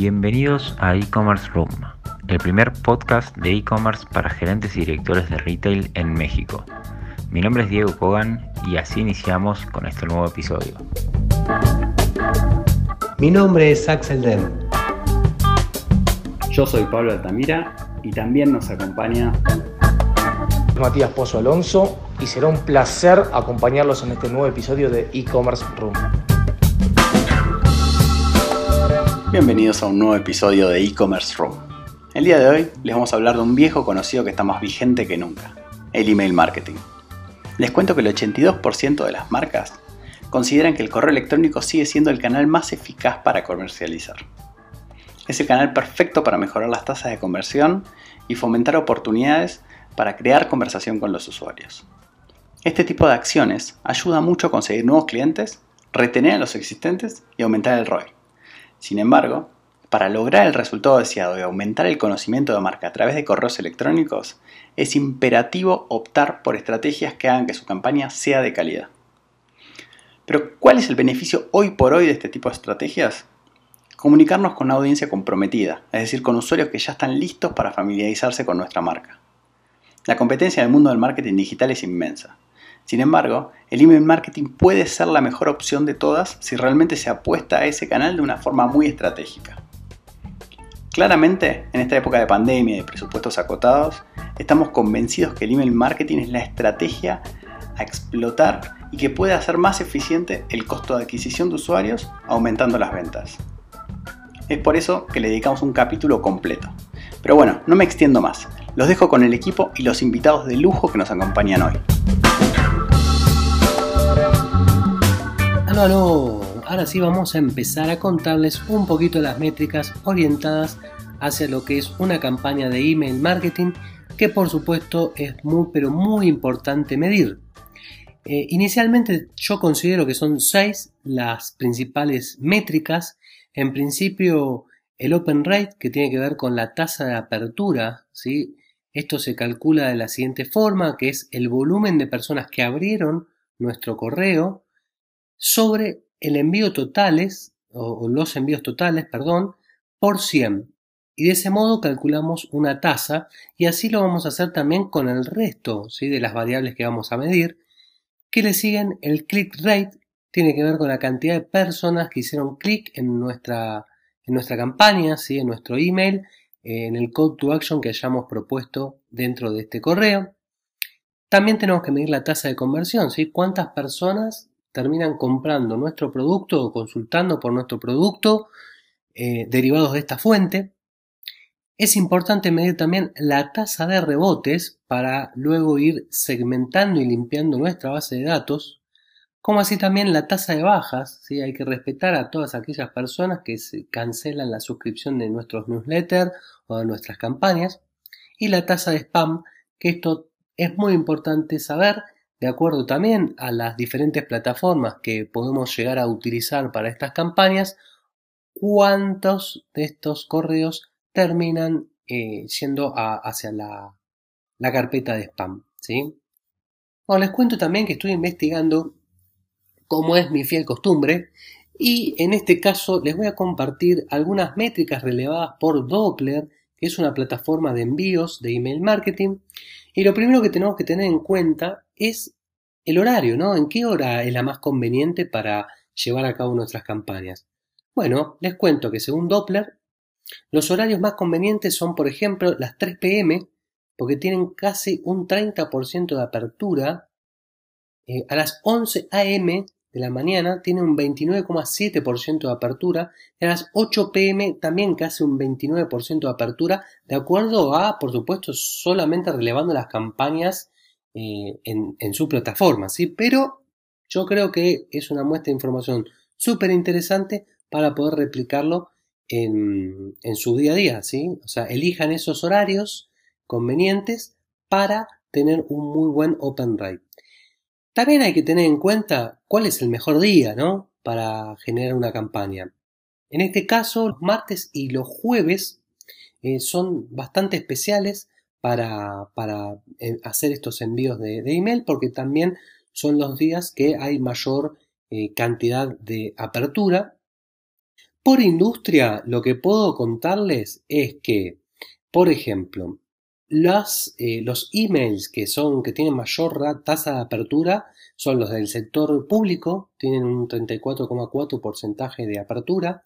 Bienvenidos a e-commerce room, el primer podcast de e-commerce para gerentes y directores de retail en México. Mi nombre es Diego Kogan y así iniciamos con este nuevo episodio. Mi nombre es Axel Den. Yo soy Pablo Altamira y también nos acompaña Matías Pozo Alonso y será un placer acompañarlos en este nuevo episodio de e-commerce room. Bienvenidos a un nuevo episodio de e-commerce room. El día de hoy les vamos a hablar de un viejo conocido que está más vigente que nunca, el email marketing. Les cuento que el 82% de las marcas consideran que el correo electrónico sigue siendo el canal más eficaz para comercializar. Es el canal perfecto para mejorar las tasas de conversión y fomentar oportunidades para crear conversación con los usuarios. Este tipo de acciones ayuda mucho a conseguir nuevos clientes, retener a los existentes y aumentar el ROI. Sin embargo, para lograr el resultado deseado y aumentar el conocimiento de marca a través de correos electrónicos, es imperativo optar por estrategias que hagan que su campaña sea de calidad. Pero, ¿cuál es el beneficio hoy por hoy de este tipo de estrategias? Comunicarnos con una audiencia comprometida, es decir, con usuarios que ya están listos para familiarizarse con nuestra marca. La competencia en el mundo del marketing digital es inmensa. Sin embargo, el email marketing puede ser la mejor opción de todas si realmente se apuesta a ese canal de una forma muy estratégica. Claramente, en esta época de pandemia y de presupuestos acotados, estamos convencidos que el email marketing es la estrategia a explotar y que puede hacer más eficiente el costo de adquisición de usuarios aumentando las ventas. Es por eso que le dedicamos un capítulo completo. Pero bueno, no me extiendo más. Los dejo con el equipo y los invitados de lujo que nos acompañan hoy. Aló. Ahora sí vamos a empezar a contarles un poquito las métricas orientadas hacia lo que es una campaña de email marketing que por supuesto es muy pero muy importante medir. Eh, inicialmente yo considero que son seis las principales métricas. En principio el open rate que tiene que ver con la tasa de apertura, ¿sí? Esto se calcula de la siguiente forma, que es el volumen de personas que abrieron nuestro correo sobre el envío totales, o, los envíos totales, perdón, por 100. Y de ese modo calculamos una tasa y así lo vamos a hacer también con el resto ¿sí? de las variables que vamos a medir, que le siguen el click rate, tiene que ver con la cantidad de personas que hicieron clic en nuestra, en nuestra campaña, ¿sí? en nuestro email, en el code to action que hayamos propuesto dentro de este correo. También tenemos que medir la tasa de conversión, ¿sí? cuántas personas terminan comprando nuestro producto o consultando por nuestro producto eh, derivados de esta fuente. Es importante medir también la tasa de rebotes para luego ir segmentando y limpiando nuestra base de datos, como así también la tasa de bajas. ¿sí? Hay que respetar a todas aquellas personas que se cancelan la suscripción de nuestros newsletters o de nuestras campañas, y la tasa de spam, que esto es muy importante saber de acuerdo también a las diferentes plataformas que podemos llegar a utilizar para estas campañas, cuántos de estos correos terminan eh, yendo hacia la, carpeta de spam. ¿sí? les cuento también que estoy investigando, como es mi fiel costumbre, y en este caso les voy a compartir algunas métricas relevadas por Doppler, que es una plataforma de envíos de email marketing. Y lo primero que tenemos que tener en cuenta es el horario, ¿no? ¿En qué hora es la más conveniente para llevar a cabo nuestras campañas? Bueno, les cuento que según Doppler, los horarios más convenientes son, por ejemplo, las 3 pm, porque tienen casi un 30% de apertura. Eh, a las 11 am de la mañana tiene un 29,7% de apertura. Y a las 8 pm también casi un 29% de apertura, de acuerdo a, por supuesto, solamente relevando las campañas eh, en, su plataforma, ¿sí? Pero yo creo que es una muestra de información súper interesante para poder replicarlo en, su día a día, ¿sí? O sea, elijan esos horarios convenientes para tener un muy buen open rate. También hay que tener en cuenta cuál es el mejor día, ¿no? Para generar una campaña. En este caso, los martes y los jueves eh, son bastante especiales para, para eh, hacer estos envíos de, email porque también son los días que hay mayor eh, cantidad de apertura. Por industria, lo que puedo contarles es que, por ejemplo, eh, los emails que son que tienen mayor tasa de apertura son los del sector público, tienen un 34,4 porcentaje de apertura,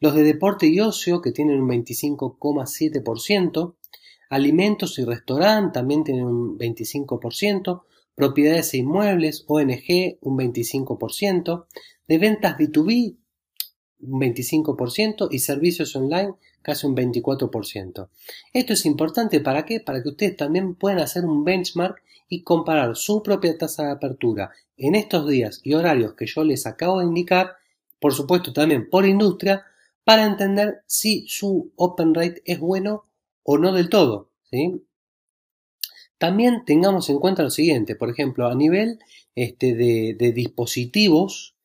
los de deporte y ocio que tienen un 25,7%, alimentos y restaurante también tienen un 25%, propiedades e inmuebles, ONG un 25%, de ventas B2B un 25% y servicios online casi un 24%. Esto es importante para qué? Para que ustedes también puedan hacer un benchmark y comparar su propia tasa de apertura en estos días y horarios que yo les acabo de indicar, por supuesto también por industria, para entender si su open rate es bueno o no del todo. ¿sí? También tengamos en cuenta lo siguiente, por ejemplo, a nivel este, de, dispositivos,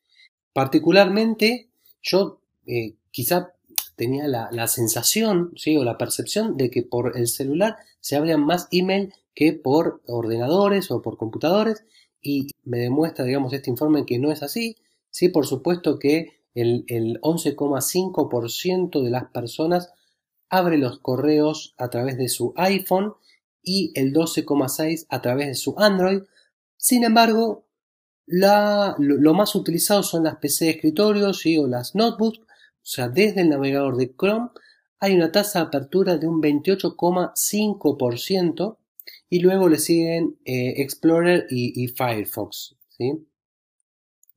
particularmente yo eh, quizá tenía la, sensación ¿sí? o la percepción de que por el celular se abrían más email que por ordenadores o por computadores y me demuestra, digamos, este informe que no es así. Sí, por supuesto que el, el 11,5% de las personas abre los correos a través de su iPhone y el 12,6% a través de su Android. Sin embargo, lo, más utilizado son las PC de escritorio ¿sí? o las notebooks o sea, desde el navegador de Chrome hay una tasa de apertura de un 28,5% y luego le siguen eh, Explorer y, Firefox. ¿sí?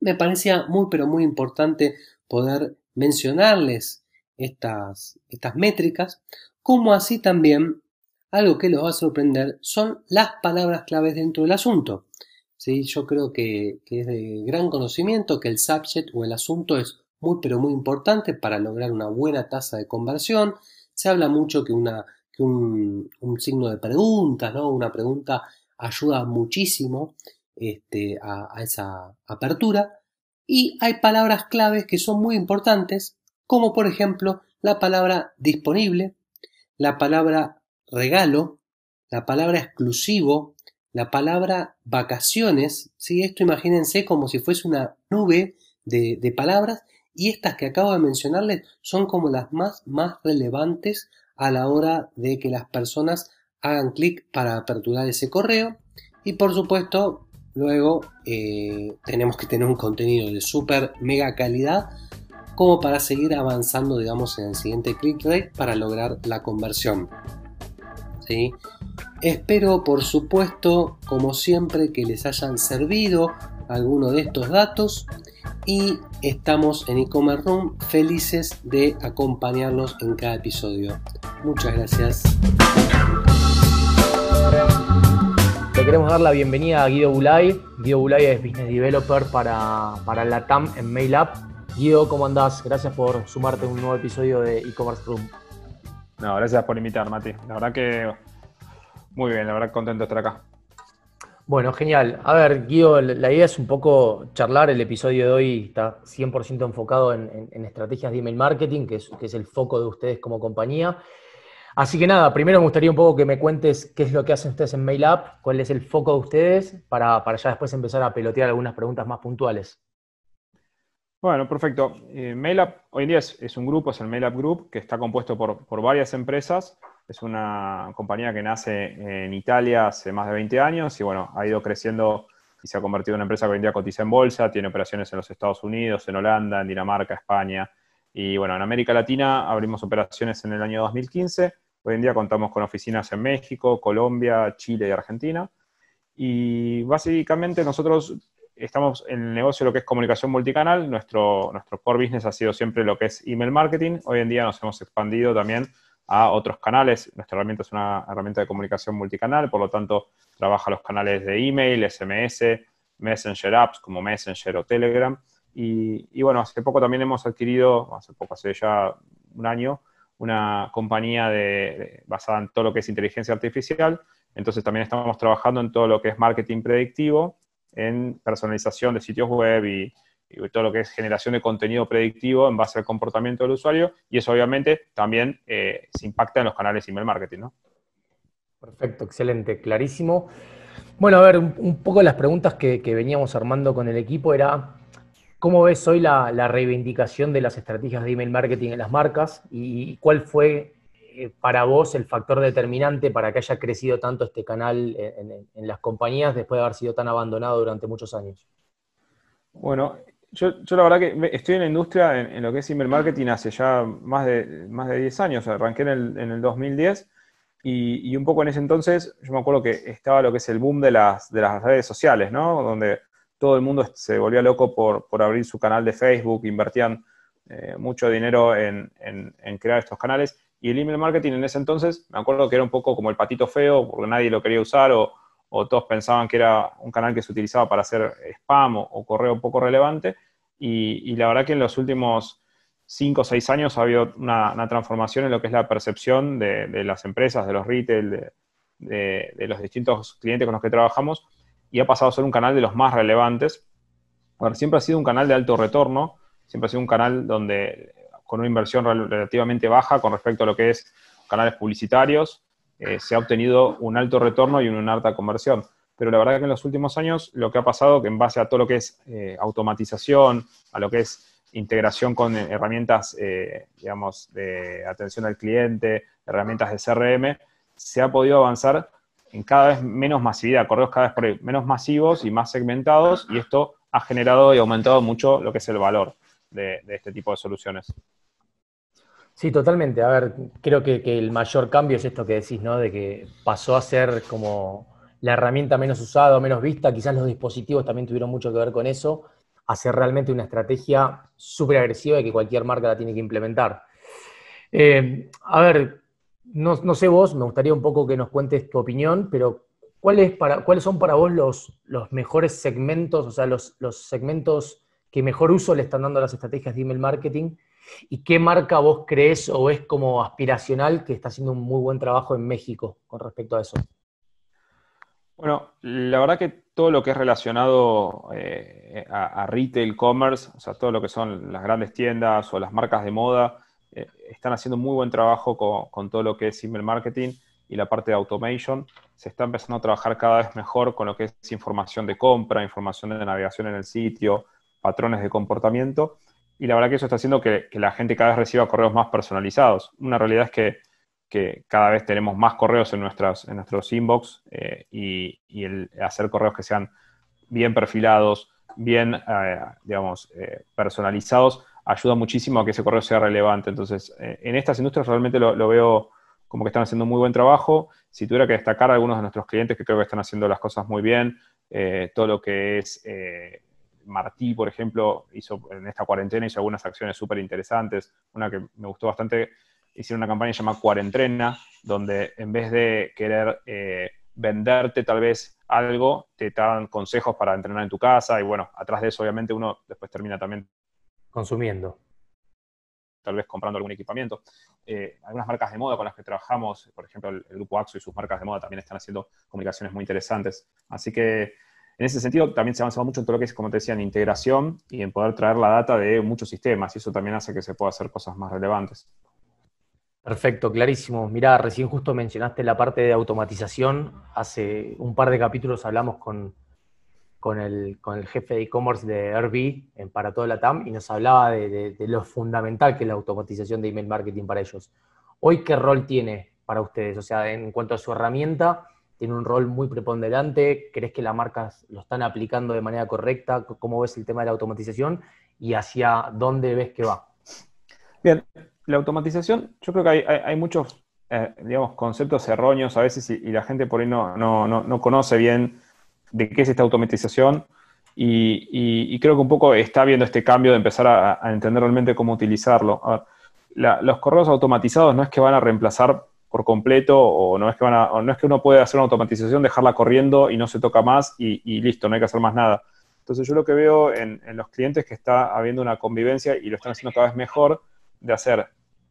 Me parecía muy pero muy importante poder mencionarles estas, estas métricas, como así también algo que los va a sorprender son las palabras claves dentro del asunto. ¿Sí? Yo creo que, que es de gran conocimiento que el subject o el asunto es muy pero muy importante para lograr una buena tasa de conversión. Se habla mucho que, una, que un, signo de pregunta, ¿no? una pregunta ayuda muchísimo este, a, esa apertura. Y hay palabras claves que son muy importantes, como por ejemplo la palabra disponible, la palabra regalo, la palabra exclusivo, la palabra vacaciones. ¿sí? Esto imagínense como si fuese una nube de, palabras y estas que acabo de mencionarles son como las más, más relevantes a la hora de que las personas hagan clic para aperturar ese correo y por supuesto luego eh, tenemos que tener un contenido de super mega calidad como para seguir avanzando digamos en el siguiente click rate para lograr la conversión ¿Sí? espero por supuesto como siempre que les hayan servido alguno de estos datos y estamos en e-commerce room felices de acompañarlos en cada episodio. Muchas gracias. Le queremos dar la bienvenida a Guido Bulay. Guido Bulay es Business Developer para, para la TAM en MailUp. Guido, ¿cómo andás? Gracias por sumarte a un nuevo episodio de e-commerce room. No, gracias por invitar, Mati. La verdad que muy bien, la verdad contento de estar acá. Bueno, genial. A ver, Guido, la idea es un poco charlar. El episodio de hoy está 100% enfocado en, estrategias de email marketing, que es, el foco de ustedes como compañía. Así que nada, primero me gustaría un poco que me cuentes qué es lo que hacen ustedes en MailUp, cuál es el foco de ustedes, para, ya después empezar a pelotear algunas preguntas más puntuales. Bueno, perfecto. Eh, MailUp hoy en día es, un grupo, es el MailUp Group, que está compuesto por, por varias empresas es una compañía que nace en Italia hace más de 20 años y bueno, ha ido creciendo y se ha convertido en una empresa que hoy en día cotiza en bolsa, tiene operaciones en los Estados Unidos, en Holanda, en Dinamarca, España. Y bueno, en América Latina abrimos operaciones en el año 2015. Hoy en día contamos con oficinas en México, Colombia, Chile y Argentina. Y básicamente nosotros estamos en el negocio de lo que es comunicación multicanal. Nuestro, nuestro core business ha sido siempre lo que es email marketing. Hoy en día nos hemos expandido también a otros canales. Nuestra herramienta es una herramienta de comunicación multicanal, por lo tanto, trabaja los canales de email, SMS, Messenger apps como Messenger o Telegram. Y, bueno, hace poco también hemos adquirido, hace poco, hace ya un año, una compañía de, basada en todo lo que es inteligencia artificial. Entonces también estamos trabajando en todo lo que es marketing predictivo, en personalización de sitios web y, todo lo que es generación de contenido predictivo en base al comportamiento del usuario y eso obviamente también eh, se impacta en los canales email marketing, ¿no? Perfecto, excelente, clarísimo. Bueno, a ver, un, poco las preguntas que, veníamos armando con el equipo era, ¿Cómo ves hoy la, reivindicación de las estrategias de email marketing en las marcas y cuál fue eh, para vos el factor determinante para que haya crecido tanto este canal en, las compañías después de haber sido tan abandonado durante muchos años? Bueno, yo, la verdad que estoy en la industria en, lo que es email marketing hace ya más de, más de 10 años, arranqué en el, en el 2010 y, un poco en ese entonces yo me acuerdo que estaba lo que es el boom de las, de las redes sociales, ¿no? Donde todo el mundo se volvía loco por, abrir su canal de Facebook, invertían eh, mucho dinero en, crear estos canales. Y el email marketing en ese entonces, me acuerdo que era un poco como el patito feo, porque nadie lo quería usar o, todos pensaban que era un canal que se utilizaba para hacer spam o, correo poco relevante. Y, la verdad que en los últimos cinco o seis años ha habido una, transformación en lo que es la percepción de, las empresas, de los retail, de, los distintos clientes con los que trabajamos, y ha pasado a ser un canal de los más relevantes. Siempre ha sido un canal de alto retorno, siempre ha sido un canal donde con una inversión relativamente baja con respecto a lo que es canales publicitarios, eh, se ha obtenido un alto retorno y una alta conversión. Pero la verdad que en los últimos años lo que ha pasado, que en base a todo lo que es eh, automatización, a lo que es integración con herramientas, eh, digamos, de atención al cliente, herramientas de CRM, se ha podido avanzar en cada vez menos masividad, correos cada vez menos masivos y más segmentados, y esto ha generado y aumentado mucho lo que es el valor de, este tipo de soluciones. Sí, totalmente. A ver, creo que, el mayor cambio es esto que decís, ¿no? De que pasó a ser como la herramienta menos usada menos vista, quizás los dispositivos también tuvieron mucho que ver con eso, a ser realmente una estrategia súper agresiva y que cualquier marca la tiene que implementar. Eh, a ver, no, sé vos, me gustaría un poco que nos cuentes tu opinión, pero ¿cuáles, para, ¿cuáles son para vos los, los mejores segmentos, o sea, los, segmentos que mejor uso le están dando las estrategias de email marketing? ¿Y qué marca vos crees o es como aspiracional que está haciendo un muy buen trabajo en México con respecto a eso? Bueno, la verdad que todo lo que es relacionado eh, a, retail, commerce, o sea, todo lo que son las grandes tiendas o las marcas de moda, eh, están haciendo muy buen trabajo con, todo lo que es email marketing y la parte de automation. Se está empezando a trabajar cada vez mejor con lo que es información de compra, información de navegación en el sitio, patrones de comportamiento. Y la verdad que eso está haciendo que, la gente cada vez reciba correos más personalizados. Una realidad es que, cada vez tenemos más correos en, nuestras, en nuestros inbox eh, y, el hacer correos que sean bien perfilados, bien, eh, digamos, personalizados, ayuda muchísimo a que ese correo sea relevante. Entonces, eh, en estas industrias realmente lo, veo como que están haciendo muy buen trabajo. Si tuviera que destacar a algunos de nuestros clientes que creo que están haciendo las cosas muy bien, eh, todo lo que es eh, Martí, por ejemplo, hizo en esta cuarentena hizo algunas acciones súper interesantes. Una que me gustó bastante, hicieron una campaña llamada Cuarentrena, donde en vez de querer venderte tal vez algo, te dan consejos para entrenar en tu casa y bueno, atrás de eso obviamente uno después termina también consumiendo. Tal vez comprando algún equipamiento. Eh, algunas marcas de moda con las que trabajamos, por ejemplo, el, grupo AXO y sus marcas de moda también están haciendo comunicaciones muy interesantes. Así que en ese sentido también se ha mucho en todo lo que es, como te decía, en integración y en poder traer la data de muchos sistemas y eso también hace que se pueda hacer cosas más relevantes. Perfecto, clarísimo. Mirá, recién justo mencionaste la parte de automatización. Hace un par de capítulos hablamos con, con el, con el jefe de e-commerce de Airbnb en, para toda la TAM y nos hablaba de, lo fundamental que es la automatización de email marketing para ellos. Hoy, ¿qué rol tiene para ustedes? O sea, en cuanto a su herramienta, tiene un rol muy preponderante. ¿Crees que las marcas lo están aplicando de manera correcta? ¿Cómo ves el tema de la automatización y hacia dónde ves que va? Bien, la automatización, yo creo que hay, muchos, eh, digamos, conceptos erróneos a veces y, la gente por ahí no, no, no conoce bien de qué es esta automatización y, creo que un poco está viendo este cambio de empezar a, entender realmente cómo utilizarlo. los correos automatizados no es que van a reemplazar por completo o no es que, no es que uno puede hacer una automatización, dejarla corriendo y no se toca más y, listo, no hay que hacer más nada. Entonces yo lo que veo en, los clientes es que está habiendo una convivencia y lo están haciendo cada vez mejor de hacer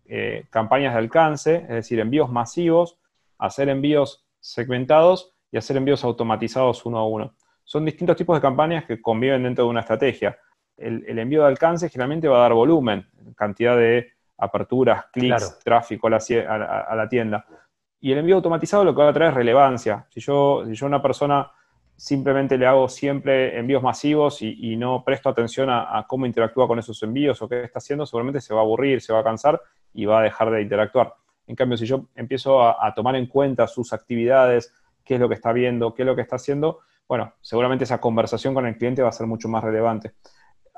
eh, campañas de alcance, es decir, envíos masivos, hacer envíos segmentados y hacer envíos automatizados uno a uno. Son distintos tipos de campañas que conviven dentro de una estrategia. El, envío de alcance generalmente va a dar volumen, cantidad de aperturas, clics, tráfico a la, tienda. Y el envío automatizado lo que va a traer es relevancia. Si yo, si yo una persona simplemente le hago siempre envíos masivos y, no presto atención a, cómo interactúa con esos envíos o qué está haciendo, seguramente se va a aburrir, se va a cansar y va a dejar de interactuar. En cambio, si yo empiezo a, tomar en cuenta sus actividades, qué es lo que está viendo, qué es lo que está haciendo, bueno, seguramente esa conversación con el cliente va a ser mucho más relevante.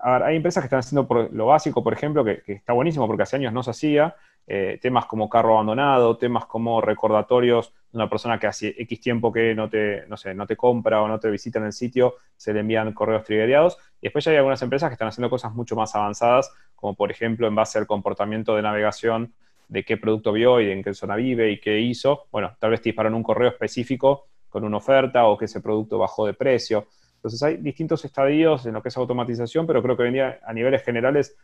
Hay empresas que están haciendo lo básico, por ejemplo, que, está buenísimo porque hace años no se hacía, eh, temas como carro abandonado, temas como recordatorios de una persona que hace X tiempo que no te, no sé, no te compra o no te visita en el sitio, se le envían correos triggerados. Y después ya hay algunas empresas que están haciendo cosas mucho más avanzadas, como por ejemplo en base al comportamiento de navegación de qué producto vio y en qué zona vive y qué hizo. Bueno, tal vez te disparan un correo específico con una oferta o que ese producto bajó de precio. Entonces hay distintos estadios en lo que es automatización, pero creo que hoy en día a niveles generales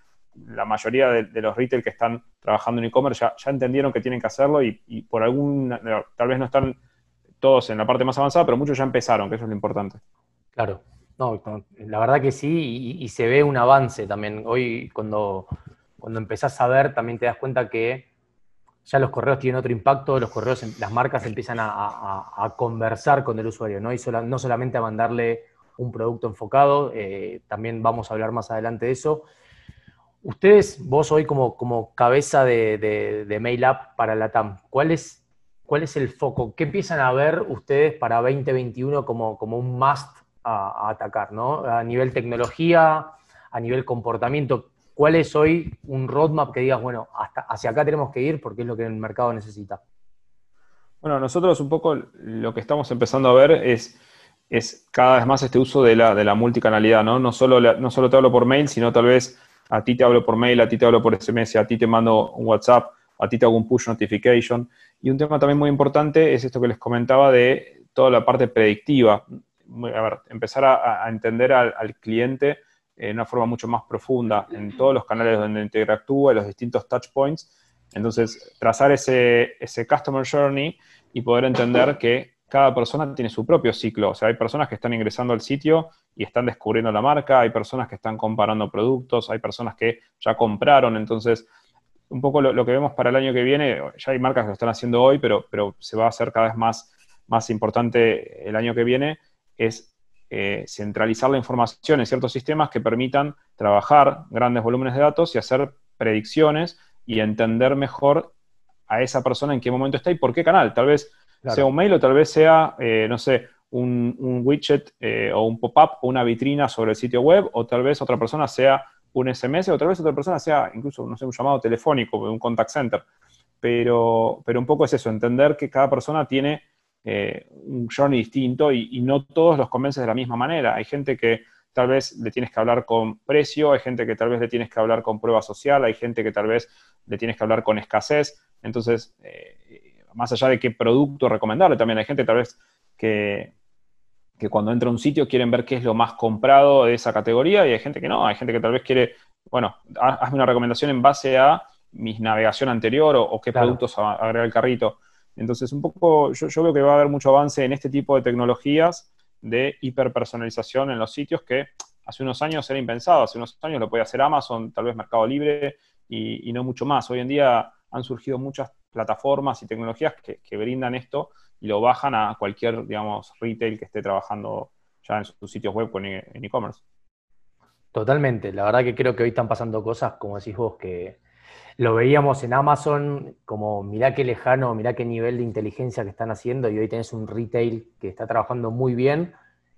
la mayoría de, los retail que están trabajando en e-commerce ya, entendieron que tienen que hacerlo y, por algún, tal vez no están todos en la parte más avanzada, pero muchos ya empezaron, que eso es lo importante. Claro, no, la verdad que sí, y, se ve un avance también. Hoy cuando, cuando empezás a ver, también te das cuenta que ya los correos tienen otro impacto, los correos, las marcas empiezan a, conversar con el usuario, ¿no? Y no solamente a mandarle un producto enfocado, eh, también vamos a hablar más adelante de eso. Ustedes, vos hoy como, como cabeza de, de, App para la TAM, ¿cuál es, ¿cuál es el foco? ¿Qué empiezan a ver ustedes para 2021 como, como un must a, atacar? ¿no? A nivel tecnología, a nivel comportamiento, ¿cuál es hoy un roadmap que digas, bueno, hasta hacia acá tenemos que ir porque es lo que el mercado necesita? Bueno, nosotros un poco lo que estamos empezando a ver es, es cada vez más este uso de la, de la multicanalidad, ¿no? No solo, no solo te hablo por mail, sino tal vez a ti te hablo por mail, a ti te hablo por SMS, a ti te mando un WhatsApp, a ti te hago un push notification. Y un tema también muy importante es esto que les comentaba de toda la parte predictiva. A ver, empezar a, entender al, cliente de una forma mucho más profunda en todos los canales donde interactúa, los distintos touch points. Entonces, trazar ese, ese customer journey y poder entender que cada persona tiene su propio ciclo. O sea, hay personas que están ingresando al sitio y están descubriendo la marca, hay personas que están comparando productos, hay personas que ya compraron. Entonces, un poco lo, que vemos para el año que viene, ya hay marcas que lo están haciendo hoy, pero, pero se va a hacer cada vez más, más importante el año que viene, es eh, centralizar la información en ciertos sistemas que permitan trabajar grandes volúmenes de datos y hacer predicciones y entender mejor a esa persona en qué momento está y por qué canal. Tal vez sea un mail o tal vez sea, eh, no sé, un, widget eh, o un pop-up o una vitrina sobre el sitio web, o tal vez otra persona sea un SMS, o tal vez otra persona sea incluso, no sé, un llamado telefónico, un contact center. Pero, pero un poco es eso, entender que cada persona tiene eh, un journey distinto y, y, no todos los convences de la misma manera. Hay gente que tal vez le tienes que hablar con precio, hay gente que tal vez le tienes que hablar con prueba social, hay gente que tal vez le tienes que hablar con escasez. Entonces, más allá de qué producto recomendarle, también hay gente tal vez que, que cuando entra a un sitio quieren ver qué es lo más comprado de esa categoría y hay gente que no, hay gente que tal vez quiere, bueno, hazme una recomendación en base a mi navegación anterior o, qué productos agregar al carrito. Entonces, un poco, yo, yo, veo que va a haber mucho avance en este tipo de tecnologías de hiperpersonalización en los sitios que hace unos años era impensado, hace unos años lo podía hacer Amazon, tal vez Mercado Libre y, y no mucho más. Hoy en día han surgido muchas plataformas y tecnologías que, brindan esto y lo bajan a cualquier, digamos, retail que esté trabajando ya en sus sitios web con e, en e-commerce. Totalmente, la verdad que creo que hoy están pasando cosas, como decís vos, que lo veíamos en Amazon como mirá qué lejano, mirá qué nivel de inteligencia que están haciendo y hoy tenés un retail que está trabajando muy bien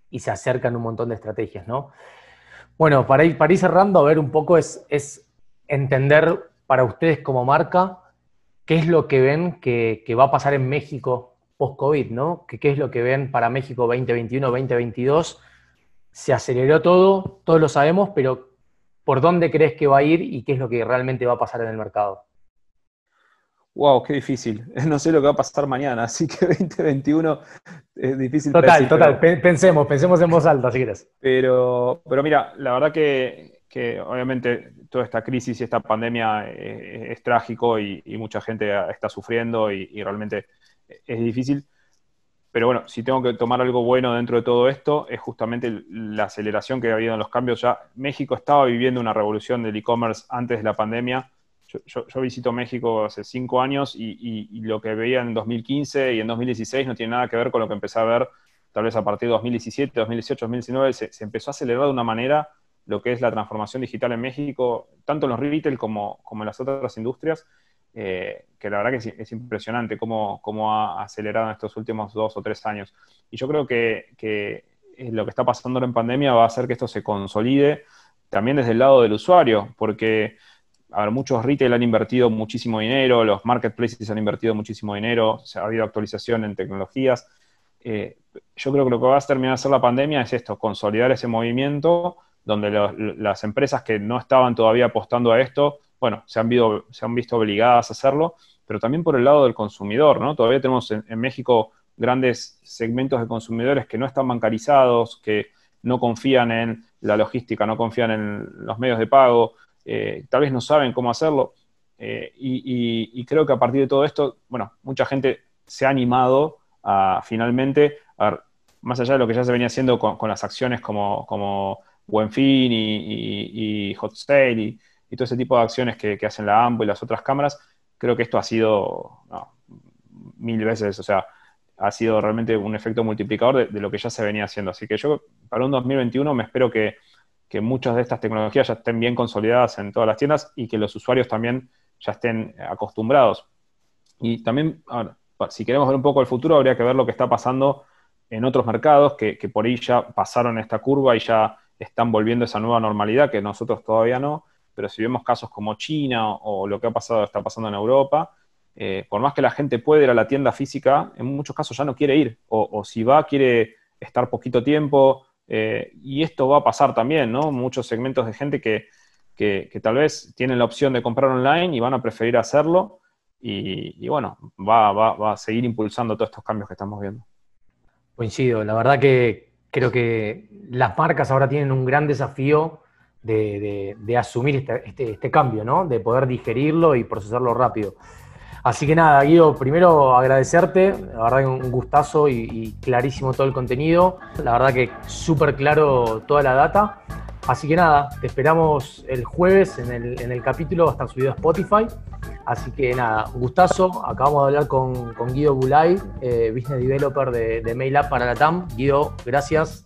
y se acercan un montón de estrategias, ¿no? Bueno, para ir, para ir cerrando, a ver un poco es, es entender para ustedes como marca qué es lo que ven que, va a pasar en México post-COVID, ¿no? ¿Qué, es lo que ven para México 2021, 2022? Se aceleró todo, todos lo sabemos, pero ¿por dónde crees que va a ir y qué es lo que realmente va a pasar en el mercado? Wow, qué difícil. No sé lo que va a pasar mañana, así que 2021 es difícil. Total, total. Pensemos, pensemos en voz alta, si quieres. Pero, pero mira, la verdad que que obviamente toda esta crisis y esta pandemia eh, es, trágico y, mucha gente está sufriendo y, realmente es difícil. Pero bueno, si tengo que tomar algo bueno dentro de todo esto, es justamente la aceleración que ha habido en los cambios. Ya México estaba viviendo una revolución del e-commerce antes de la pandemia. Yo, visito México hace cinco años y, lo que veía en 2015 y en 2016 no tiene nada que ver con lo que empecé a ver tal vez a partir de 2017, 2018, 2019, se, empezó a acelerar de una manera lo que es la transformación digital en México, tanto en los retail como, como en las otras industrias, eh, que la verdad que es, impresionante cómo, cómo, ha acelerado en estos últimos dos o tres años. Y yo creo que, que lo que está pasando ahora en pandemia va a hacer que esto se consolide también desde el lado del usuario, porque a ver, muchos retail han invertido muchísimo dinero, los marketplaces han invertido muchísimo dinero, se ha habido actualización en tecnologías. Eh, yo creo que lo que va a terminar de hacer la pandemia es esto, consolidar ese movimiento donde las empresas que no estaban todavía apostando a esto, bueno, se han, visto, se han visto obligadas a hacerlo, pero también por el lado del consumidor, ¿no? Todavía tenemos en, México grandes segmentos de consumidores que no están bancarizados, que no confían en la logística, no confían en los medios de pago, eh, tal vez no saben cómo hacerlo. Eh, y, creo que a partir de todo esto, bueno, mucha gente se ha animado a finalmente, a más allá de lo que ya se venía haciendo con, las acciones como, como Buenfin y, Hot Sale y, todo ese tipo de acciones que, hacen la AMBO y las otras cámaras, creo que esto ha sido mil veces, o sea, ha sido realmente un efecto multiplicador de, lo que ya se venía haciendo. Así que yo para un 2021 me espero que, que muchas de estas tecnologías ya estén bien consolidadas en todas las tiendas y que los usuarios también ya estén acostumbrados. Y también, si queremos ver un poco el futuro, habría que ver lo que está pasando en otros mercados que, por ahí ya pasaron esta curva y ya están volviendo a esa nueva normalidad que nosotros todavía no. Pero si vemos casos como China o, lo que ha pasado, está pasando en Europa, eh, por más que la gente pueda ir a la tienda física, en muchos casos ya no quiere ir. O, si va, quiere estar poquito tiempo, eh, y esto va a pasar también, ¿no? Muchos segmentos de gente que, tal vez tienen la opción de comprar online y van a preferir hacerlo. Y, bueno, va, a seguir impulsando todos estos cambios que estamos viendo. Coincido, la verdad que creo que las marcas ahora tienen un gran desafío de, asumir este, este, este, cambio, ¿no? De poder digerirlo y procesarlo rápido. Así que nada, Guido, primero agradecerte, la verdad que un gustazo y, clarísimo todo el contenido, la verdad que súper claro toda la data. Así que nada, te esperamos el jueves en el, capítulo, va a estar subido a Spotify. Así que nada, gustazo. Acabamos de hablar con, Guido Bulay, eh, Business Developer de, de para la TAM. Guido, gracias.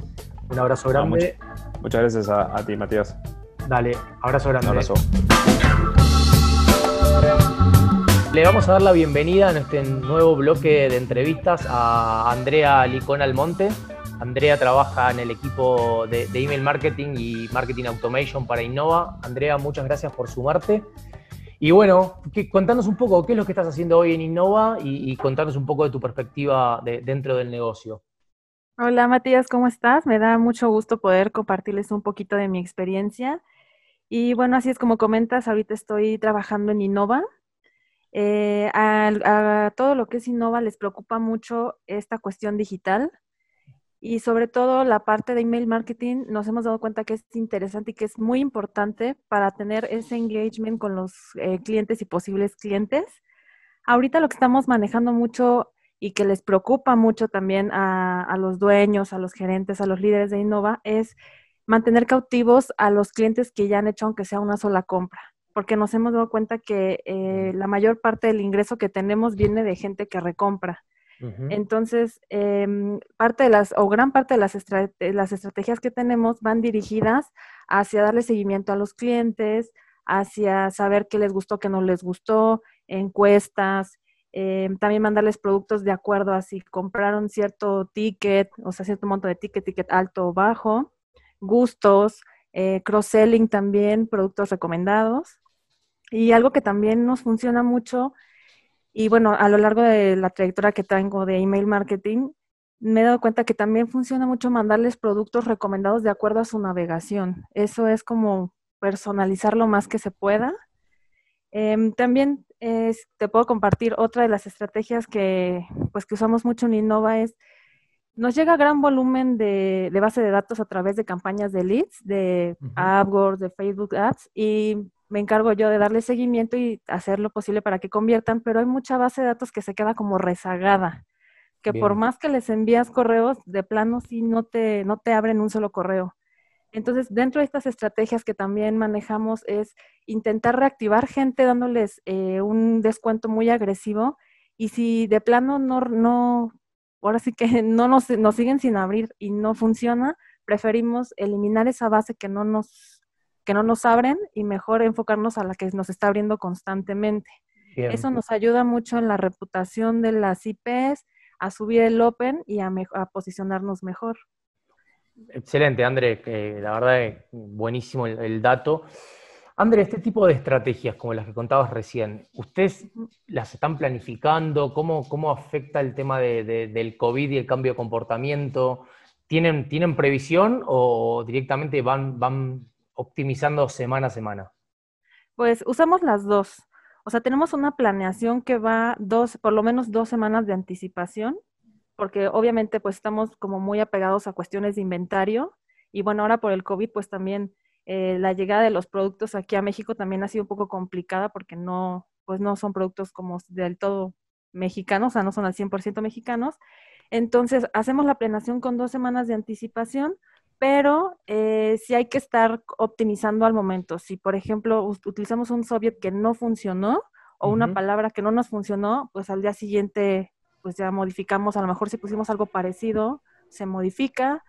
Un abrazo grande. muchas, gracias a, a, ti, Matías. Dale, abrazo grande. Un abrazo. Le vamos a dar la bienvenida en este nuevo bloque de entrevistas a Andrea Licón Almonte. Andrea trabaja en el equipo de, email marketing y marketing automation para Innova. Andrea, muchas gracias por sumarte. Y bueno, contanos un poco qué es lo que estás haciendo hoy en Innova y, contanos un poco de tu perspectiva dentro del negocio. Hola Matías, ¿cómo estás? Me da mucho gusto poder compartirles un poquito de mi experiencia. Y bueno, así es como comentas, ahorita estoy trabajando en Innova. Eh, a, todo lo que es Innova les preocupa mucho esta cuestión digital y sobre todo la parte de email marketing nos hemos dado cuenta que es interesante y que es muy importante para tener ese engagement con los eh, clientes y posibles clientes. Ahorita lo que estamos manejando mucho y que les preocupa mucho también a, a los dueños, a los gerentes, a los líderes de Innova es mantener cautivos a los clientes que ya han hecho aunque sea una sola compra porque nos hemos dado cuenta que eh, la mayor parte del ingreso que tenemos viene de gente que recompra. Entonces, em, parte de las, o gran parte de las, estrategias que tenemos van dirigidas hacia darle seguimiento a los clientes, hacia saber qué les gustó, qué no les gustó, encuestas, em, también mandarles productos de acuerdo a si compraron cierto ticket, o sea, cierto monto de ticket, ticket alto o bajo, gustos, eh, cross-selling también, productos recomendados. Y algo que también nos funciona mucho, y bueno, a lo largo de la trayectoria que tengo de email marketing, me he dado cuenta que también funciona mucho mandarles productos recomendados de acuerdo a su navegación. Eso es como personalizar lo más que se pueda. Em, también te puedo compartir otra de las estrategias que, pues, que usamos mucho en Innova es, nos llega gran volumen de, base de datos a través de campañas de leads, de AdWords, de Facebook Ads, y me encargo yo de darle seguimiento y hacer lo posible para que conviertan, pero hay mucha base de datos que se queda como rezagada, que por más que les envías correos, de plano sí no te, no te abren un solo correo. Entonces, dentro de estas estrategias que también manejamos es intentar reactivar gente dándoles eh, un descuento muy agresivo y si de plano no, no, ahora sí que no nos, nos siguen sin abrir y no funciona, preferimos eliminar esa base que no nos que no nos abren y mejor enfocarnos a la que nos está abriendo constantemente. Eso nos ayuda mucho en la reputación de las IPs, a subir el Open y a, a posicionarnos mejor. Excelente, André. la verdad es buenísimo el, dato. André, este tipo de estrategias como las que contabas recién, ¿ustedes las están planificando? ¿Cómo, cómo afecta el tema del COVID y el cambio de comportamiento? ¿Tienen, ¿Tienen previsión o directamente van, van optimizando semana a semana? Pues usamos las dos. O sea, tenemos una planeación que va dos, por lo menos dos semanas de anticipación porque obviamente pues estamos como muy apegados a cuestiones de inventario y bueno, ahora por el COVID pues también eh, la llegada de los productos aquí a México también ha sido un poco complicada porque no, pues no son productos como del todo mexicanos, o sea, no son al 100% mexicanos. Entonces, hacemos la planeación con dos semanas de anticipación, pero eh, sí hay que estar optimizando al momento. Si, por ejemplo, utilizamos un soviet que no funcionó o una palabra que no nos funcionó, pues al día siguiente pues ya modificamos, a lo mejor si pusimos algo parecido, se modifica.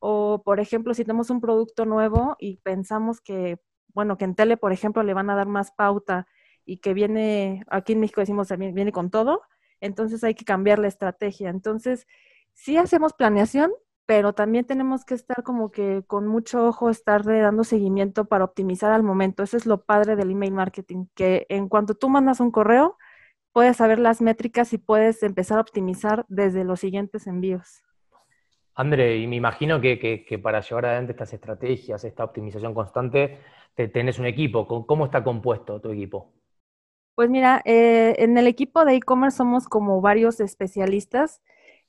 O, por ejemplo, si tenemos un producto nuevo y pensamos que, bueno, que en tele, por ejemplo, le van a dar más pauta y que viene, aquí en México decimos, viene con todo, entonces hay que cambiar la estrategia. Entonces, sí hacemos planeación, pero también tenemos que estar como que con mucho ojo, estar dando seguimiento para optimizar al momento. Eso es lo padre del email marketing, que en cuanto tú mandas un correo, puedes saber las métricas y puedes empezar a optimizar desde los siguientes envíos. André, y me imagino que, para llevar adelante estas estrategias, esta optimización constante, te, tenés un equipo. ¿Cómo está compuesto tu equipo? Pues mira, eh, en el equipo de e-commerce somos como varios especialistas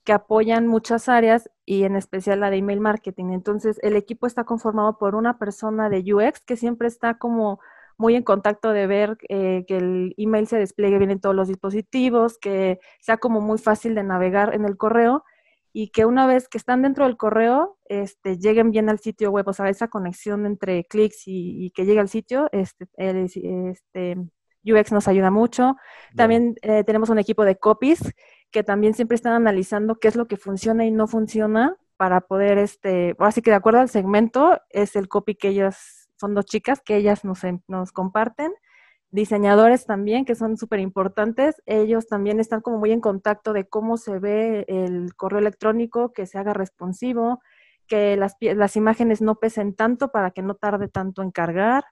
que apoyan muchas áreas y en especial la de email marketing. Entonces, el equipo está conformado por una persona de UX que siempre está como muy en contacto de ver eh, que el email se despliegue bien en todos los dispositivos, que sea como muy fácil de navegar en el correo y que una vez que están dentro del correo, este, lleguen bien al sitio web, o sea, esa conexión entre clics y, que llegue al sitio, este, este, UX nos ayuda mucho. También eh, tenemos un equipo de copies que también siempre están analizando qué es lo que funciona y no funciona para poder, este, así que de acuerdo al segmento, es el copy que ellos son dos chicas que ellas nos, nos comparten. Diseñadores también, que son súper importantes. Ellos también están como muy en contacto de cómo se ve el correo electrónico, que se haga responsivo, que las, las imágenes no pesen tanto para que no tarde tanto en cargar.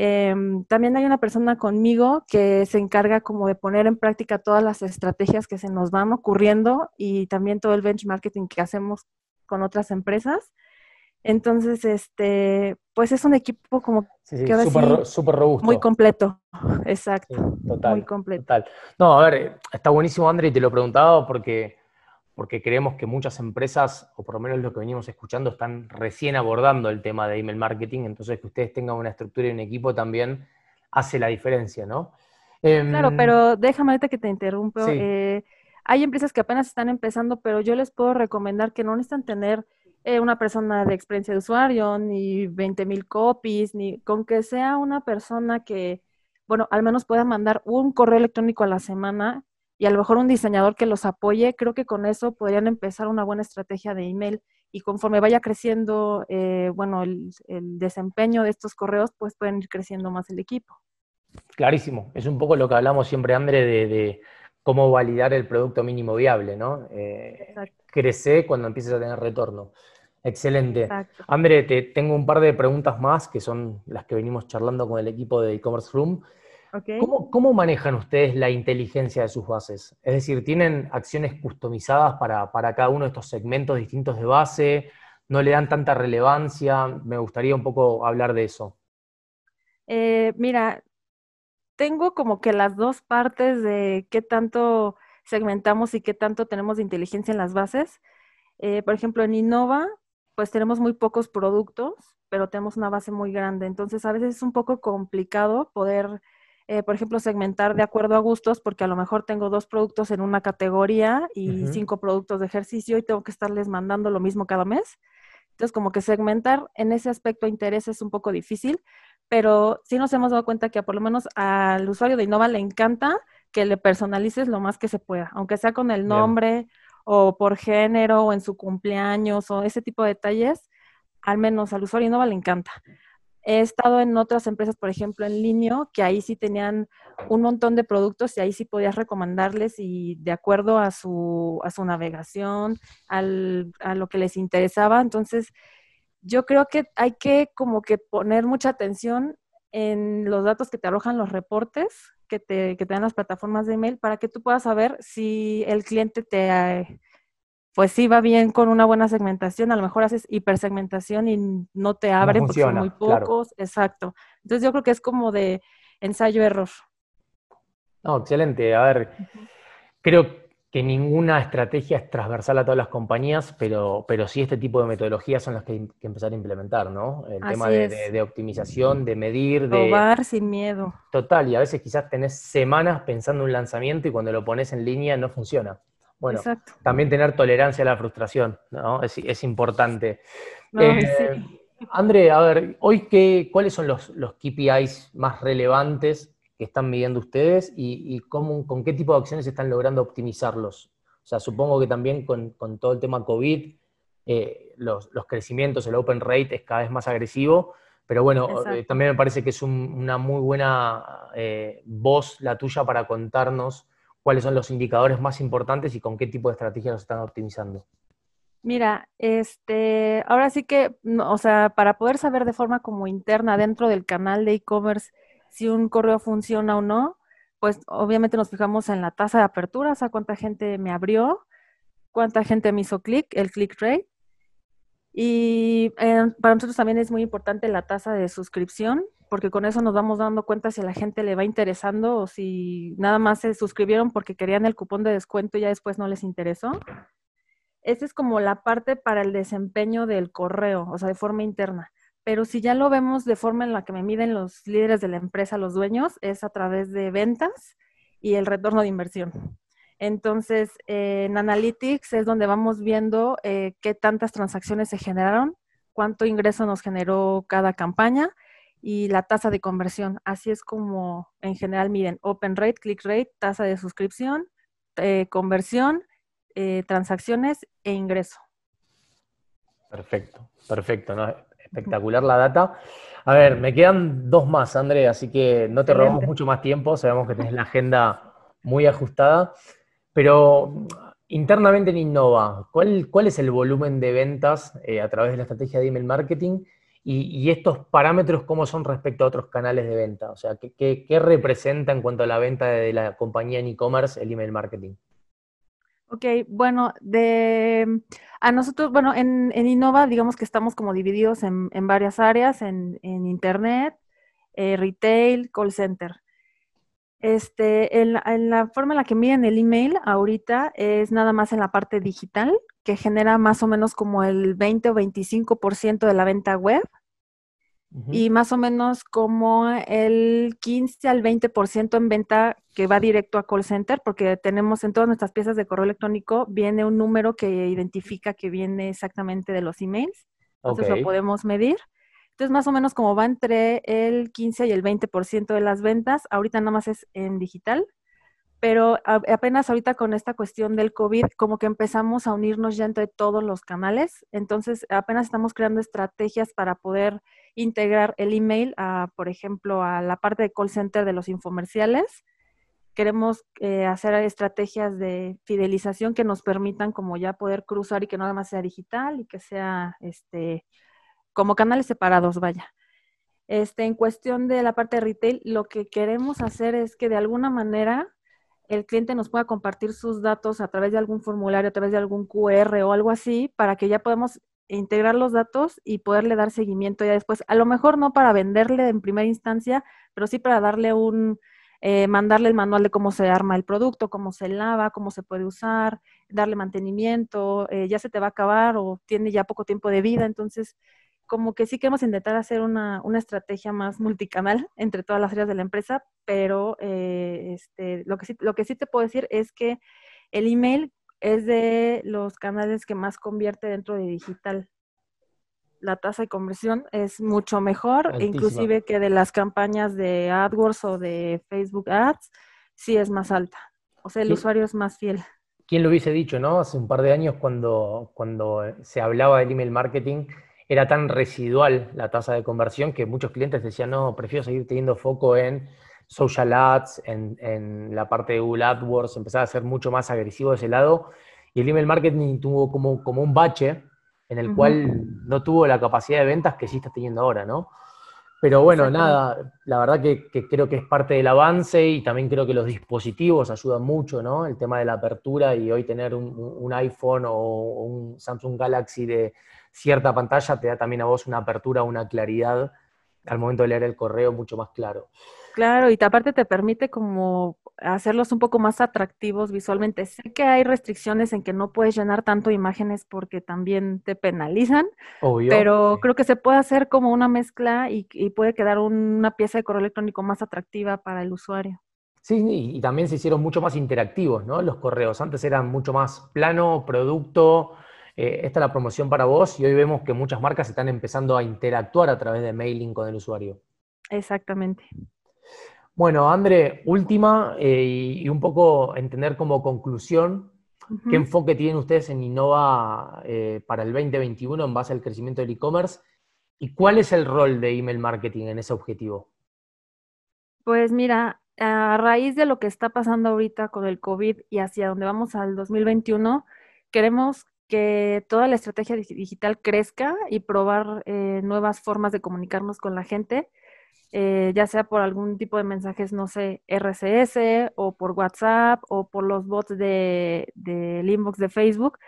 Em, también hay una persona conmigo que se encarga como de poner en práctica todas las estrategias que se nos van ocurriendo y también todo el benchmarking que hacemos con otras empresas. Entonces, este, pues es un equipo como súper robusto. Muy completo, exacto. total, muy completo. Total. No, a ver, está buenísimo, André, y te lo preguntaba porque, porque creemos que muchas empresas, o por lo menos lo que venimos escuchando, están recién abordando el tema de email marketing, entonces que ustedes tengan una estructura y un equipo también hace la diferencia, ¿no? claro, em, pero déjame ahorita que te interrumpo. Eh, hay empresas que apenas están empezando, pero yo les puedo recomendar que no necesitan tener eh, una persona de experiencia de usuario, ni 20 mil copies, ni con que sea una persona que, bueno, al menos pueda mandar un correo electrónico a la semana y a lo mejor un diseñador que los apoye, creo que con eso podrían empezar una buena estrategia de email y conforme vaya creciendo, eh, bueno, el, desempeño de estos correos, pues pueden ir creciendo más el equipo. Clarísimo, es un poco lo que hablamos siempre, André, de, cómo validar el producto mínimo viable, ¿no? Eh, crece cuando empieces a tener retorno. Excelente. André, te tengo un par de preguntas más que son las que venimos charlando con el equipo de e-commerce room. ¿Cómo, manejan ustedes la inteligencia de sus bases? Es decir, ¿tienen acciones customizadas para, cada uno de estos segmentos distintos de base? ¿No le dan tanta relevancia? Me gustaría un poco hablar de eso. Eh, mira, tengo como que las dos partes de qué tanto segmentamos y qué tanto tenemos de inteligencia en las bases. Eh, por ejemplo, en Innova, pues tenemos muy pocos productos, pero tenemos una base muy grande. Entonces, a veces es un poco complicado poder, eh, por ejemplo, segmentar de acuerdo a gustos, porque a lo mejor tengo dos productos en una categoría y cinco productos de ejercicio y tengo que estarles mandando lo mismo cada mes. Entonces, como que segmentar en ese aspecto de interés es un poco difícil, pero sí nos hemos dado cuenta que por lo menos al usuario de Innova le encanta que le personalices lo más que se pueda, aunque sea con el nombre o por género o en su cumpleaños o ese tipo de detalles, al menos al usuario Innova le encanta. He estado en otras empresas, por ejemplo, en línea, que ahí sí tenían un montón de productos y ahí sí podías recomendarles y de acuerdo a su, a su navegación, al, a lo que les interesaba. Entonces, yo creo que hay que como que poner mucha atención en los datos que te arrojan los reportes que te, que te dan las plataformas de email para que tú puedas saber si el cliente te, pues sí va bien con una buena segmentación, a lo mejor haces hipersegmentación y no te abre porque son muy pocos, exacto. Entonces yo creo que es como de ensayo-error. No, excelente. A ver, creo que ninguna estrategia es transversal a todas las compañías, pero, pero sí este tipo de metodologías son las que hay que empezar a implementar, ¿no? El tema de, optimización, de medir, de... Probar sin miedo. Total, y a veces quizás tenés semanas pensando un lanzamiento y cuando lo pones en línea no funciona. Bueno, también tener tolerancia a la frustración, ¿no? Es, importante. Eh, André, a ver, hoy qué, ¿cuáles son los, los, KPIs más relevantes que están midiendo ustedes y, cómo, con qué tipo de acciones están logrando optimizarlos? O sea, supongo que también con, todo el tema COVID, eh, los, crecimientos, el open rate es cada vez más agresivo, pero bueno, eh, también me parece que es una muy buena voz la tuya para contarnos cuáles son los indicadores más importantes y con qué tipo de estrategias los están optimizando. Mira, este, ahora sí que, o sea, para poder saber de forma como interna dentro del canal de e-commerce si un correo funciona o no, pues obviamente nos fijamos en la tasa de apertura, o sea, cuánta gente me abrió, cuánta gente me hizo clic, el click rate. Y eh, para nosotros también es muy importante la tasa de suscripción, porque con eso nos vamos dando cuenta si a la gente le va interesando o si nada más se suscribieron porque querían el cupón de descuento y ya después no les interesó. Esa es como la parte para el desempeño del correo, o sea, de forma interna. Pero si ya lo vemos de forma en la que me miden los líderes de la empresa, los dueños, es a través de ventas y el retorno de inversión. Entonces, en Analytics es donde vamos viendo eh, qué tantas transacciones se generaron, cuánto ingreso nos generó cada campaña y la tasa de conversión. Así es como en general miden open rate, click rate, tasa de suscripción, eh, conversión, eh, transacciones e ingreso. Perfecto, perfecto, espectacular la data. A ver, me quedan dos más, André, así que no te robamos mucho más tiempo, sabemos que tienes la agenda muy ajustada, pero internamente en Innova, ¿cuál, cuál es el volumen de ventas eh, a través de la estrategia de email marketing? Y, estos parámetros, ¿cómo son respecto a otros canales de venta? O sea, ¿qué, representa en cuanto a la venta de la compañía en e-commerce el email marketing? Ok, bueno, de a nosotros, bueno, en, Innova, digamos que estamos como divididos en, varias áreas, en, Internet, eh, retail, call center. Este, en la, forma en la que miden el email ahorita es nada más en la parte digital, que genera más o menos como el 20 o 25% de la venta web y más o menos como el 15 al 20% en venta que va directo a call center, porque tenemos en todas nuestras piezas de correo electrónico, viene un número que identifica que viene exactamente de los emails. Entonces lo podemos medir. Entonces, más o menos como va entre el 15 y el 20% de las ventas, ahorita nada más es en digital, pero apenas ahorita con esta cuestión del COVID, como que empezamos a unirnos ya entre todos los canales, entonces apenas estamos creando estrategias para poder integrar el email, a, por ejemplo, a la parte de call center de los infomerciales. Queremos eh, hacer estrategias de fidelización que nos permitan como ya poder cruzar y que no nada más sea digital y que sea este como canales separados, vaya. Este, en cuestión de la parte de retail, lo que queremos hacer es que de alguna manera el cliente nos pueda compartir sus datos a través de algún formulario, a través de algún QR o algo así, para que ya podamos integrar los datos y poderle dar seguimiento ya después. A lo mejor no para venderle en primera instancia, pero sí para darle un, eh, mandarle el manual de cómo se arma el producto, cómo se lava, cómo se puede usar, darle mantenimiento, eh, ya se te va a acabar o tiene ya poco tiempo de vida. Entonces, como que sí queremos intentar hacer una, una, estrategia más multicanal entre todas las áreas de la empresa, pero eh, este, lo, que sí, lo que sí te puedo decir es que el email es de los canales que más convierte dentro de digital. La tasa de conversión es mucho mejor, inclusive que de las campañas de AdWords o de Facebook Ads, sí es más alta. O sea, el usuario es más fiel. ¿quién lo hubiese dicho, no? Hace un par de años cuando, cuando se hablaba del email marketing, era tan residual la tasa de conversión que muchos clientes decían, no, prefiero seguir teniendo foco en social ads, en, la parte de Google AdWords, empezaba a ser mucho más agresivo de ese lado. Y el email marketing tuvo como, como un bache en el cual no tuvo la capacidad de ventas que sí está teniendo ahora, ¿no? Pero bueno, nada, la verdad que, creo que es parte del avance y también creo que los dispositivos ayudan mucho, ¿no? El tema de la apertura y hoy tener un, iPhone o un Samsung Galaxy de cierta pantalla te da también a vos una apertura, una claridad al momento de leer el correo mucho más claro. Claro, y aparte te permite como hacerlos un poco más atractivos visualmente. Sé que hay restricciones en que no puedes llenar tanto imágenes porque también te penalizan, pero creo que se puede hacer como una mezcla y, puede quedar una pieza de correo electrónico más atractiva para el usuario. Sí, y también se hicieron mucho más interactivos, ¿no? Los correos. Antes eran mucho más plano, producto, eh, esta es la promoción para vos y hoy vemos que muchas marcas están empezando a interactuar a través de mailing con el usuario. Exactamente. Bueno, André, última eh, y, un poco entender como conclusión, ¿qué enfoque tienen ustedes en Innova eh, para el 2021 en base al crecimiento del e-commerce? ¿Y cuál es el rol de email marketing en ese objetivo? Pues mira, a raíz de lo que está pasando ahorita con el COVID y hacia donde vamos al 2021, queremos que toda la estrategia digital crezca y probar eh, nuevas formas de comunicarnos con la gente eh, ya sea por algún tipo de mensajes, no sé, RCS o por WhatsApp o por los bots de, del inbox de Facebook,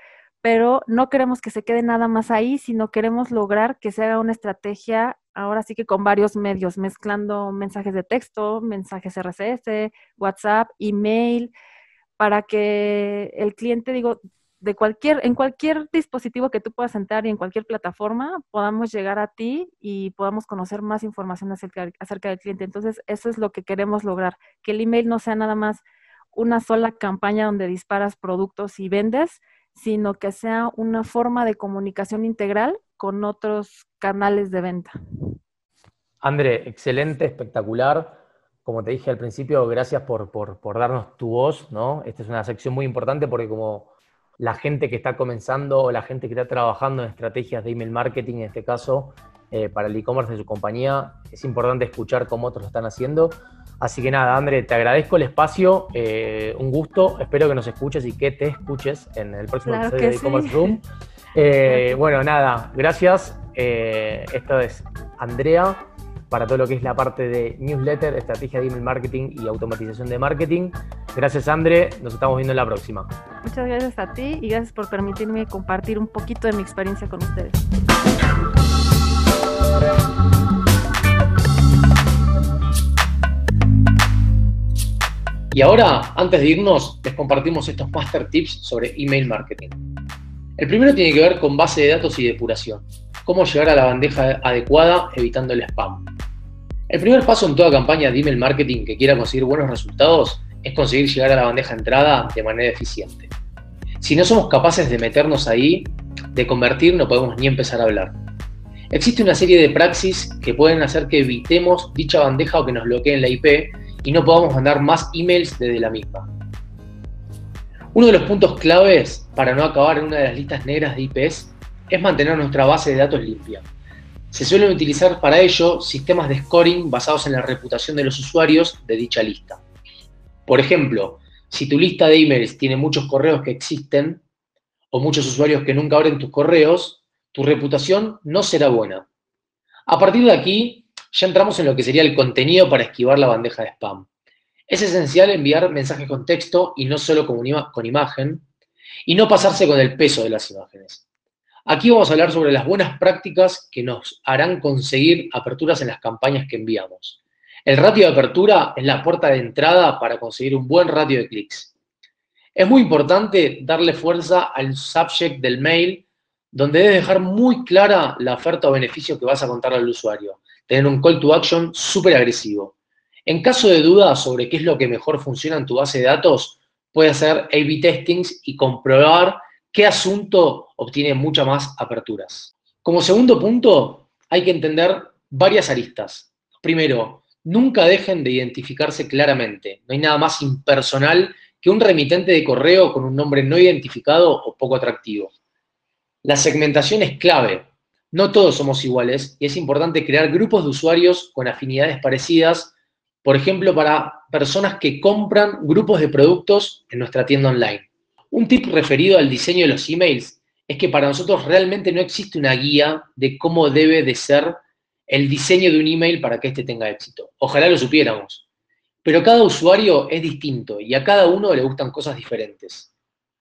pero no queremos que se quede nada más ahí, sino queremos lograr que se haga una estrategia ahora sí que con varios medios, mezclando mensajes de texto, mensajes RCS, WhatsApp, email, para que el cliente, digo, de cualquier, en cualquier dispositivo que tú puedas entrar y en cualquier plataforma, podamos llegar a ti y podamos conocer más información acerca, acerca del cliente. Entonces, eso es lo que queremos lograr, que el email no sea nada más una sola campaña donde disparas productos y vendes, sino que sea una forma de comunicación integral con otros canales de venta. André, excelente, espectacular. Como te dije al principio, gracias por, por, por darnos tu voz, ¿no? Esta es una sección muy importante porque como la gente que está comenzando o la gente que está trabajando en estrategias de email marketing, en este caso, eh, para el e-commerce de su compañía, es importante escuchar cómo otros lo están haciendo. Así que nada, André, te agradezco el espacio, eh, un gusto, espero que nos escuches y que te escuches en el próximo episodio de e-commerce room. Eh, bueno, nada, gracias. esto es Andrea para todo lo que es la parte de newsletter, estrategia de email marketing y automatización de marketing. Gracias, André. Nos estamos viendo en la próxima. Muchas gracias a ti y gracias por permitirme compartir un poquito de mi experiencia con ustedes. Y ahora, antes de irnos, les compartimos estos master tips sobre email marketing. El primero tiene que ver con base de datos y depuración. Cómo llegar a la bandeja adecuada evitando el spam. El primer paso en toda campaña de email marketing que quiera conseguir buenos resultados es conseguir llegar a la bandeja de entrada de manera eficiente. Si no somos capaces de meternos ahí, de convertir, no podemos ni empezar a hablar. Existe una serie de praxis que pueden hacer que evitemos dicha bandeja o que nos bloqueen la IP y no podamos mandar más emails desde la misma. Uno de los puntos claves para no acabar en una de las listas negras de IPs es mantener nuestra base de datos limpia. Se suelen utilizar para ello sistemas de scoring basados en la reputación de los usuarios de dicha lista. Por ejemplo, si tu lista de emails tiene muchos correos que existen o muchos usuarios que nunca abren tus correos, tu reputación no será buena. A partir de aquí, ya entramos en lo que sería el contenido para esquivar la bandeja de spam. Es esencial enviar mensajes con texto y no solo con, con imagen, y no pasarse con el peso de las imágenes. Aquí vamos a hablar sobre las buenas prácticas que nos harán conseguir aperturas en las campañas que enviamos. El ratio de apertura es la puerta de entrada para conseguir un buen ratio de clics. Es muy importante darle fuerza al subject del mail, donde debes dejar muy clara la oferta o beneficio que vas a contar al usuario. Tener un call to action súper agresivo. En caso de duda sobre qué es lo que mejor funciona en tu base de datos, puedes hacer A-B testings y comprobar qué asunto obtiene muchas más aperturas. Como segundo punto, hay que entender varias aristas. Primero, nunca dejen de identificarse claramente. No hay nada más impersonal que un remitente de correo con un nombre no identificado o poco atractivo. La segmentación es clave. No todos somos iguales y es importante crear grupos de usuarios con afinidades parecidas, por ejemplo, para personas que compran grupos de productos en nuestra tienda online. Un tip referido al diseño de los emails es que para nosotros realmente no existe una guía de cómo debe de ser el diseño de un email para que éste tenga éxito. Ojalá lo supiéramos. Pero cada usuario es distinto y a cada uno le gustan cosas diferentes.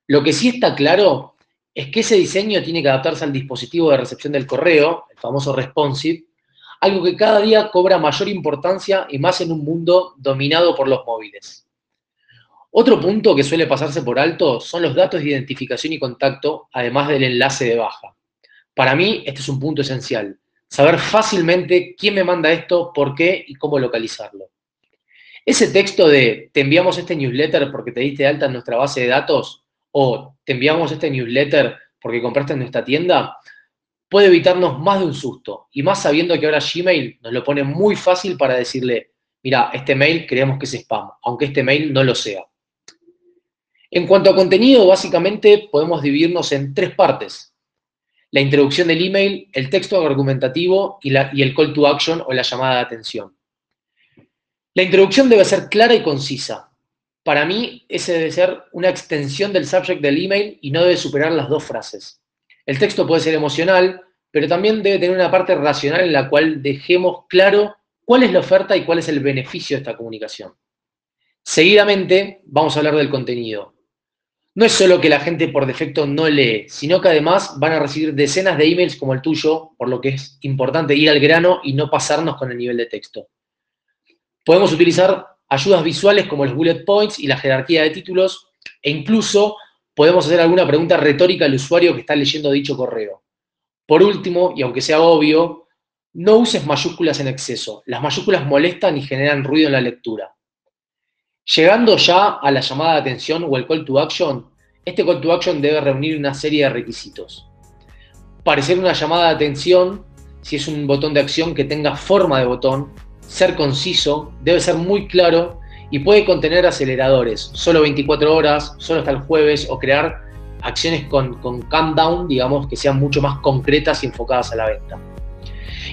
Lo que sí está claro es que ese diseño tiene que adaptarse al dispositivo de recepción del correo, el famoso responsive, algo que cada día cobra mayor importancia y más en un mundo dominado por los móviles. Otro punto que suele pasarse por alto son los datos de identificación y contacto, además del enlace de baja. Para mí, este es un punto esencial. Saber fácilmente quién me manda esto, por qué y cómo localizarlo. Ese texto de te enviamos este newsletter porque te diste alta en nuestra base de datos o te enviamos este newsletter porque compraste en nuestra tienda, puede evitarnos más de un susto. Y más sabiendo que ahora Gmail nos lo pone muy fácil para decirle, mira, este mail creemos que es spam, aunque este mail no lo sea. En cuanto a contenido, básicamente podemos dividirnos en tres partes. La introducción del email, el texto argumentativo y, el call to action o la llamada de atención. La introducción debe ser clara y concisa. Para mí, ese debe ser una extensión del subject del email y no debe superar las dos frases. El texto puede ser emocional, pero también debe tener una parte racional en la cual dejemos claro cuál es la oferta y cuál es el beneficio de esta comunicación. Seguidamente, vamos a hablar del contenido no es solo que la gente por defecto no lee, sino que además van a recibir decenas de emails como el tuyo, por lo que es importante ir al grano y no pasarnos con el nivel de texto. Podemos utilizar ayudas visuales como los bullet points y la jerarquía de títulos, e incluso podemos hacer alguna pregunta retórica al usuario que está leyendo dicho correo. Por último, y aunque sea obvio, no uses mayúsculas en exceso. Las mayúsculas molestan y generan ruido en la lectura. Llegando ya a la llamada de atención o el call to action, este call to action debe reunir una serie de requisitos. Parecer una llamada de atención, si es un botón de acción que tenga forma de botón, ser conciso, debe ser muy claro y puede contener aceleradores, solo 24 horas, solo hasta el jueves, o crear acciones con, con countdown, digamos, que sean mucho más concretas y enfocadas a la venta.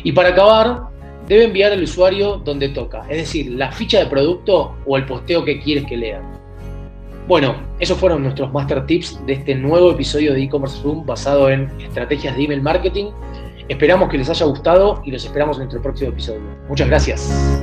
Y para acabar, debe enviar al usuario donde toca, es decir, la ficha de producto o el posteo que quieres que lea. Bueno, esos fueron nuestros master tips de este nuevo episodio de e-commerce room basado en estrategias de email marketing. Esperamos que les haya gustado y los esperamos en nuestro próximo episodio. Muchas gracias.